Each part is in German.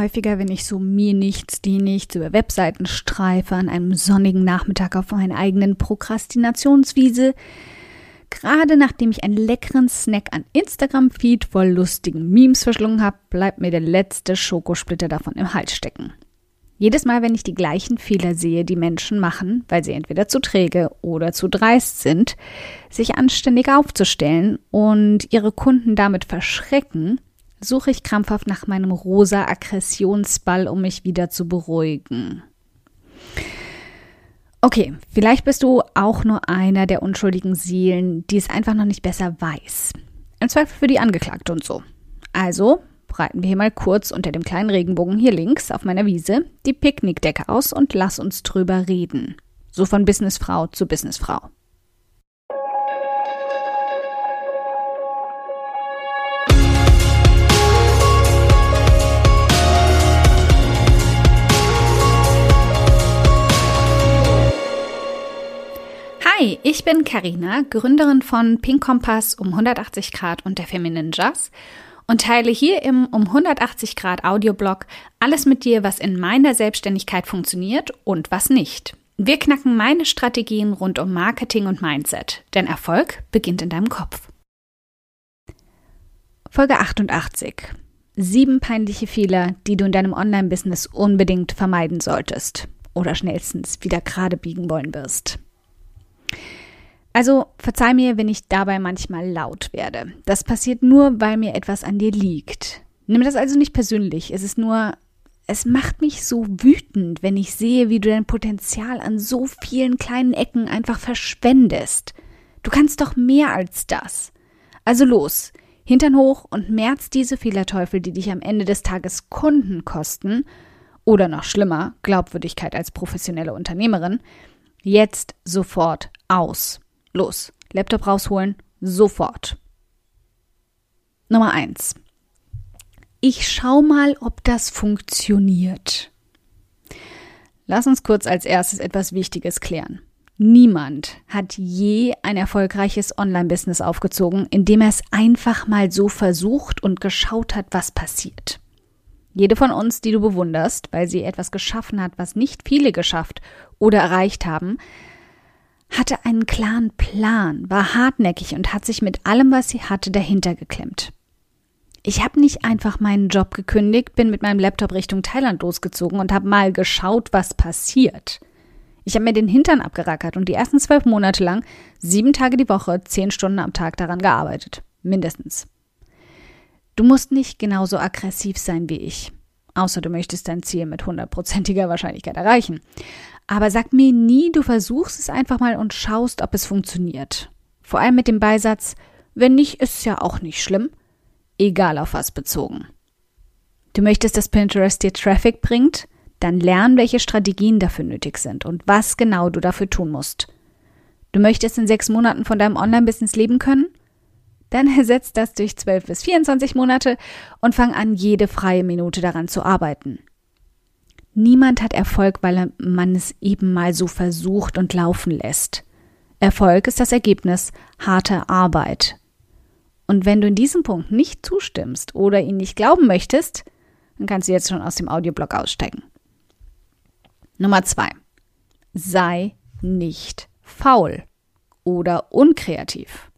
häufiger, wenn ich so mir nichts, die nichts über Webseiten streife, an einem sonnigen Nachmittag auf meiner eigenen Prokrastinationswiese, Gerade nachdem ich einen leckeren Snack an Instagram-Feed voll lustigen Memes verschlungen habe, bleibt mir der letzte Schokosplitter davon im Hals stecken. Jedes Mal, wenn ich die gleichen Fehler sehe, die Menschen machen, weil sie entweder zu träge oder zu dreist sind, sich anständig aufzustellen und ihre Kunden damit verschrecken, suche ich krampfhaft nach meinem rosa Aggressionsball, um mich wieder zu beruhigen. Okay, vielleicht bist du auch nur einer der unschuldigen Seelen, die es einfach noch nicht besser weiß. Im Zweifel für die Angeklagte und so. Also breiten wir hier mal kurz unter dem kleinen Regenbogen hier links auf meiner Wiese die Picknickdecke aus und lass uns drüber reden. So von Businessfrau zu Businessfrau. Hi, ich bin Karina, Gründerin von Pink Kompass um 180 Grad und der Feminine Jazz und teile hier im um 180 Grad Audioblog alles mit dir, was in meiner Selbstständigkeit funktioniert und was nicht. Wir knacken meine Strategien rund um Marketing und Mindset, denn Erfolg beginnt in deinem Kopf. Folge 88. Sieben peinliche Fehler, die du in deinem Online-Business unbedingt vermeiden solltest oder schnellstens wieder gerade biegen wollen wirst. Also verzeih mir, wenn ich dabei manchmal laut werde. Das passiert nur, weil mir etwas an dir liegt. Nimm das also nicht persönlich. Es ist nur, es macht mich so wütend, wenn ich sehe, wie du dein Potenzial an so vielen kleinen Ecken einfach verschwendest. Du kannst doch mehr als das. Also los, Hintern hoch und merz diese Fehlerteufel, die dich am Ende des Tages Kunden kosten oder noch schlimmer, Glaubwürdigkeit als professionelle Unternehmerin, jetzt sofort aus. Los, Laptop rausholen, sofort. Nummer eins. Ich schau mal, ob das funktioniert. Lass uns kurz als erstes etwas Wichtiges klären. Niemand hat je ein erfolgreiches Online-Business aufgezogen, indem er es einfach mal so versucht und geschaut hat, was passiert. Jede von uns, die du bewunderst, weil sie etwas geschaffen hat, was nicht viele geschafft oder erreicht haben, hatte einen klaren Plan, war hartnäckig und hat sich mit allem, was sie hatte, dahinter geklemmt. Ich habe nicht einfach meinen Job gekündigt, bin mit meinem Laptop Richtung Thailand losgezogen und habe mal geschaut, was passiert. Ich habe mir den Hintern abgerackert und die ersten zwölf Monate lang, sieben Tage die Woche, zehn Stunden am Tag daran gearbeitet. Mindestens. Du musst nicht genauso aggressiv sein wie ich. Außer du möchtest dein Ziel mit hundertprozentiger Wahrscheinlichkeit erreichen. Aber sag mir nie, du versuchst es einfach mal und schaust, ob es funktioniert. Vor allem mit dem Beisatz, wenn nicht, ist es ja auch nicht schlimm. Egal auf was bezogen. Du möchtest, dass Pinterest dir Traffic bringt? Dann lern, welche Strategien dafür nötig sind und was genau du dafür tun musst. Du möchtest in sechs Monaten von deinem Online-Business leben können? Dann ersetzt das durch 12 bis 24 Monate und fang an, jede freie Minute daran zu arbeiten. Niemand hat Erfolg, weil man es eben mal so versucht und laufen lässt. Erfolg ist das Ergebnis harter Arbeit. Und wenn du in diesem Punkt nicht zustimmst oder ihn nicht glauben möchtest, dann kannst du jetzt schon aus dem Audioblog aussteigen. Nummer zwei. Sei nicht faul oder unkreativ.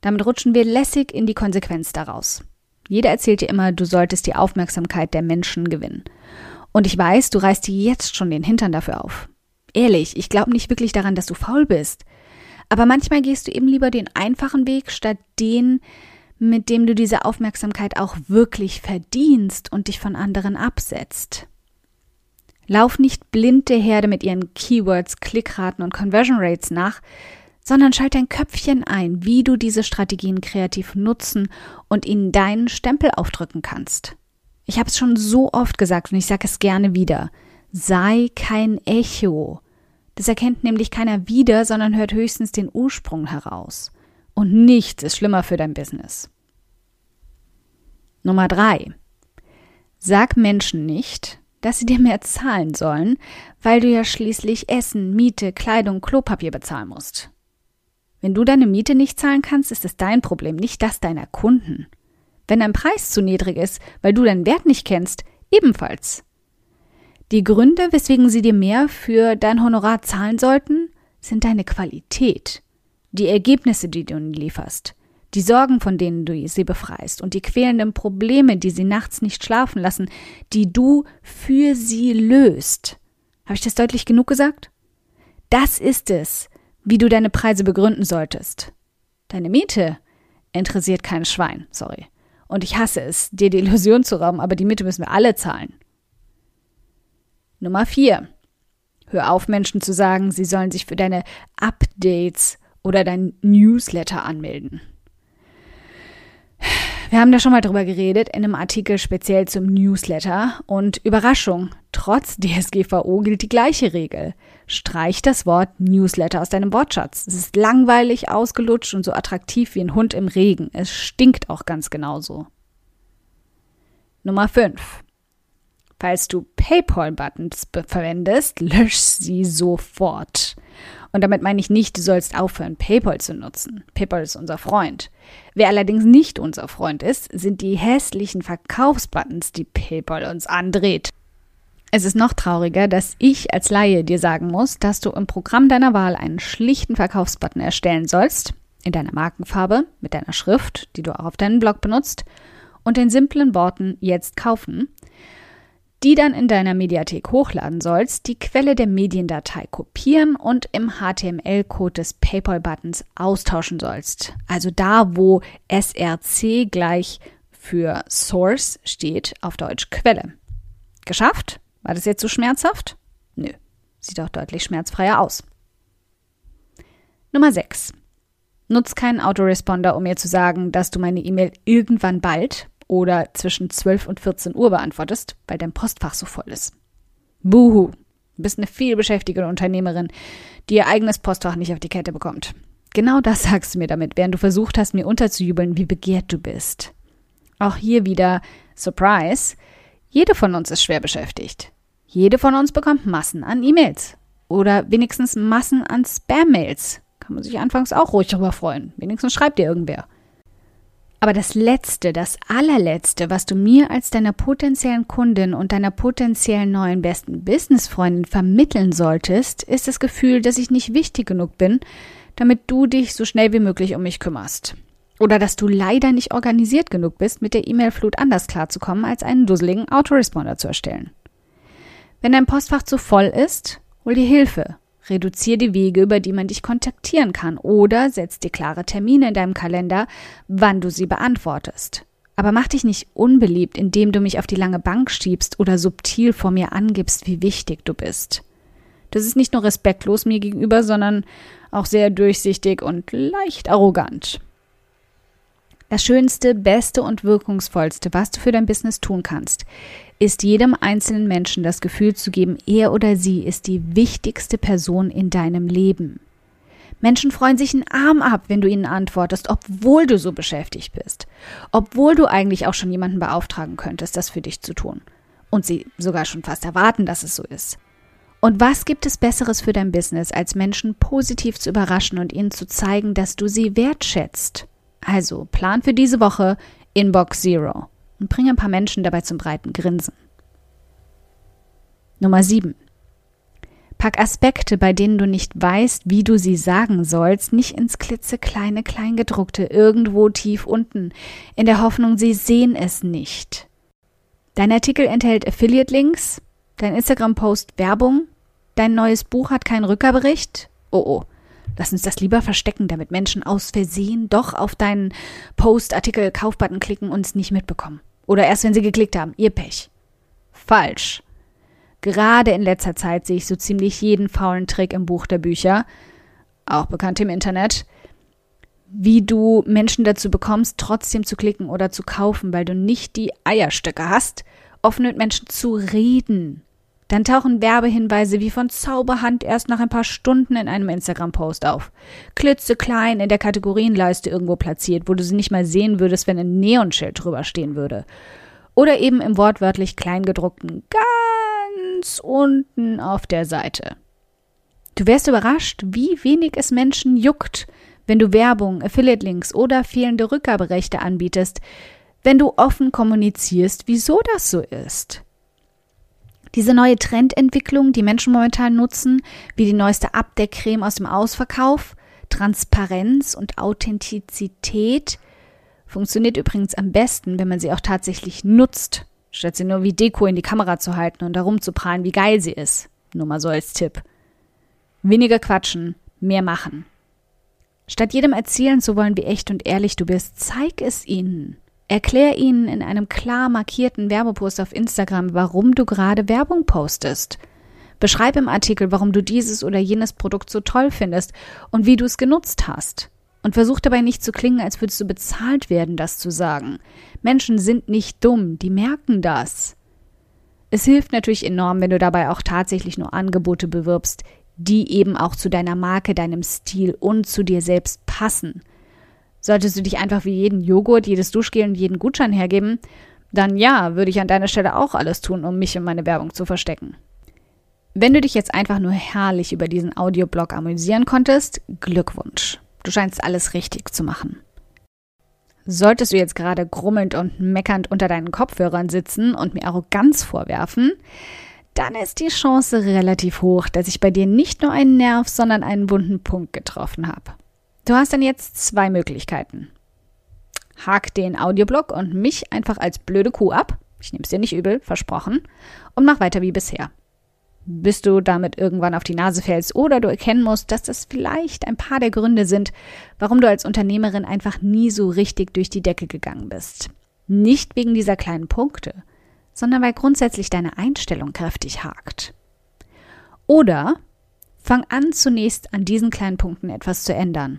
Damit rutschen wir lässig in die Konsequenz daraus. Jeder erzählt dir immer, du solltest die Aufmerksamkeit der Menschen gewinnen. Und ich weiß, du reißt dir jetzt schon den Hintern dafür auf. Ehrlich, ich glaube nicht wirklich daran, dass du faul bist. Aber manchmal gehst du eben lieber den einfachen Weg, statt den, mit dem du diese Aufmerksamkeit auch wirklich verdienst und dich von anderen absetzt. Lauf nicht blind der Herde mit ihren Keywords, Klickraten und Conversion Rates nach, sondern schalt dein Köpfchen ein, wie du diese Strategien kreativ nutzen und ihnen deinen Stempel aufdrücken kannst. Ich habe es schon so oft gesagt und ich sage es gerne wieder. Sei kein Echo. Das erkennt nämlich keiner wieder, sondern hört höchstens den Ursprung heraus. Und nichts ist schlimmer für dein Business. Nummer drei. Sag Menschen nicht, dass sie dir mehr zahlen sollen, weil du ja schließlich Essen, Miete, Kleidung, Klopapier bezahlen musst. Wenn du deine Miete nicht zahlen kannst, ist es dein Problem, nicht das deiner Kunden. Wenn dein Preis zu niedrig ist, weil du deinen Wert nicht kennst, ebenfalls. Die Gründe, weswegen sie dir mehr für dein Honorar zahlen sollten, sind deine Qualität, die Ergebnisse, die du ihnen lieferst, die Sorgen, von denen du sie befreist und die quälenden Probleme, die sie nachts nicht schlafen lassen, die du für sie löst. Habe ich das deutlich genug gesagt? Das ist es, wie du deine Preise begründen solltest. Deine Miete interessiert kein Schwein, sorry. Und ich hasse es, dir die Illusion zu rauben, aber die Miete müssen wir alle zahlen. Nummer vier. Hör auf, Menschen zu sagen, sie sollen sich für deine Updates oder dein Newsletter anmelden. Wir haben da schon mal drüber geredet in einem Artikel speziell zum Newsletter und Überraschung, trotz DSGVO gilt die gleiche Regel. Streich das Wort Newsletter aus deinem Wortschatz. Es ist langweilig, ausgelutscht und so attraktiv wie ein Hund im Regen. Es stinkt auch ganz genauso. Nummer 5. Falls du PayPal-Buttons verwendest, lösch sie sofort. Und damit meine ich nicht, du sollst aufhören, PayPal zu nutzen. PayPal ist unser Freund. Wer allerdings nicht unser Freund ist, sind die hässlichen Verkaufsbuttons, die PayPal uns andreht. Es ist noch trauriger, dass ich als Laie dir sagen muss, dass du im Programm deiner Wahl einen schlichten Verkaufsbutton erstellen sollst, in deiner Markenfarbe, mit deiner Schrift, die du auch auf deinen Blog benutzt, und den simplen Worten jetzt kaufen, die dann in deiner Mediathek hochladen sollst, die Quelle der Mediendatei kopieren und im HTML-Code des PayPal-Buttons austauschen sollst. Also da, wo SRC gleich für Source steht, auf Deutsch Quelle. Geschafft? War das jetzt so schmerzhaft? Nö, sieht auch deutlich schmerzfreier aus. Nummer 6. Nutz keinen Autoresponder, um mir zu sagen, dass du meine E-Mail irgendwann bald oder zwischen 12 und 14 Uhr beantwortest, weil dein Postfach so voll ist. Buhu, du bist eine vielbeschäftigte Unternehmerin, die ihr eigenes Postfach nicht auf die Kette bekommt. Genau das sagst du mir damit, während du versucht hast, mir unterzujubeln, wie begehrt du bist. Auch hier wieder Surprise. Jede von uns ist schwer beschäftigt. Jede von uns bekommt Massen an E-Mails. Oder wenigstens Massen an Spam-Mails. Kann man sich anfangs auch ruhig darüber freuen. Wenigstens schreibt dir irgendwer. Aber das Letzte, das allerletzte, was du mir als deiner potenziellen Kundin und deiner potenziellen neuen besten Businessfreundin vermitteln solltest, ist das Gefühl, dass ich nicht wichtig genug bin, damit du dich so schnell wie möglich um mich kümmerst. Oder dass du leider nicht organisiert genug bist, mit der E-Mail-Flut anders klarzukommen, als einen dusseligen Autoresponder zu erstellen. Wenn dein Postfach zu voll ist, hol dir Hilfe. Reduziere die Wege, über die man dich kontaktieren kann oder setz dir klare Termine in deinem Kalender, wann du sie beantwortest. Aber mach dich nicht unbeliebt, indem du mich auf die lange Bank schiebst oder subtil vor mir angibst, wie wichtig du bist. Das ist nicht nur respektlos mir gegenüber, sondern auch sehr durchsichtig und leicht arrogant. Das Schönste, Beste und Wirkungsvollste, was du für dein Business tun kannst, ist jedem einzelnen Menschen das Gefühl zu geben, er oder sie ist die wichtigste Person in deinem Leben. Menschen freuen sich einen Arm ab, wenn du ihnen antwortest, obwohl du so beschäftigt bist, obwohl du eigentlich auch schon jemanden beauftragen könntest, das für dich zu tun. Und sie sogar schon fast erwarten, dass es so ist. Und was gibt es Besseres für dein Business, als Menschen positiv zu überraschen und ihnen zu zeigen, dass du sie wertschätzt? Also, Plan für diese Woche Inbox Zero und bring ein paar Menschen dabei zum breiten Grinsen. Nummer 7. Pack Aspekte, bei denen du nicht weißt, wie du sie sagen sollst, nicht ins klitzekleine Kleingedruckte irgendwo tief unten, in der Hoffnung, sie sehen es nicht. Dein Artikel enthält Affiliate-Links, dein Instagram-Post Werbung, dein neues Buch hat keinen Rückerbericht. Oh oh, Lass uns das lieber verstecken, damit Menschen aus Versehen doch auf deinen Post, Artikel, Kaufbutton klicken und es nicht mitbekommen. Oder erst, wenn sie geklickt haben. Ihr Pech. Falsch. Gerade in letzter Zeit sehe ich so ziemlich jeden faulen Trick im Buch der Bücher, auch bekannt im Internet, wie du Menschen dazu bekommst, trotzdem zu klicken oder zu kaufen, weil du nicht die Eierstöcke hast, offen mit Menschen zu reden. Dann tauchen Werbehinweise wie von Zauberhand erst nach ein paar Stunden in einem Instagram-Post auf. Klitzeklein in der Kategorienleiste irgendwo platziert, wo du sie nicht mal sehen würdest, wenn ein Neonschild drüber stehen würde. Oder eben im wortwörtlich Kleingedruckten ganz unten auf der Seite. Du wärst überrascht, wie wenig es Menschen juckt, wenn du Werbung, Affiliate-Links oder fehlende Rückgaberechte anbietest, wenn du offen kommunizierst, wieso das so ist. Diese neue Trendentwicklung, die Menschen momentan nutzen, wie die neueste Abdeckcreme aus dem Ausverkauf, Transparenz und Authentizität, funktioniert übrigens am besten, wenn man sie auch tatsächlich nutzt, statt sie nur wie Deko in die Kamera zu halten und darum zu prahlen, wie geil sie ist. Nur mal so als Tipp. Weniger quatschen, mehr machen. Statt jedem erzählen zu wollen, wie echt und ehrlich du bist, zeig es ihnen. Erklär ihnen in einem klar markierten Werbepost auf Instagram, warum du gerade Werbung postest. Beschreib im Artikel, warum du dieses oder jenes Produkt so toll findest und wie du es genutzt hast. Und versuch dabei nicht zu klingen, als würdest du bezahlt werden, das zu sagen. Menschen sind nicht dumm, die merken das. Es hilft natürlich enorm, wenn du dabei auch tatsächlich nur Angebote bewirbst, die eben auch zu deiner Marke, deinem Stil und zu dir selbst passen. Solltest du dich einfach wie jeden Joghurt, jedes Duschgel und jeden Gutschein hergeben, dann ja, würde ich an deiner Stelle auch alles tun, um mich und meine Werbung zu verstecken. Wenn du dich jetzt einfach nur herrlich über diesen Audioblog amüsieren konntest, Glückwunsch. Du scheinst alles richtig zu machen. Solltest du jetzt gerade grummelnd und meckernd unter deinen Kopfhörern sitzen und mir Arroganz vorwerfen, dann ist die Chance relativ hoch, dass ich bei dir nicht nur einen Nerv, sondern einen wunden Punkt getroffen habe. Du hast dann jetzt zwei Möglichkeiten. Hak den Audioblog und mich einfach als blöde Kuh ab. Ich nehme es dir nicht übel, versprochen. Und mach weiter wie bisher. Bis du damit irgendwann auf die Nase fällst oder du erkennen musst, dass das vielleicht ein paar der Gründe sind, warum du als Unternehmerin einfach nie so richtig durch die Decke gegangen bist. Nicht wegen dieser kleinen Punkte, sondern weil grundsätzlich deine Einstellung kräftig hakt. Oder fang an, zunächst an diesen kleinen Punkten etwas zu ändern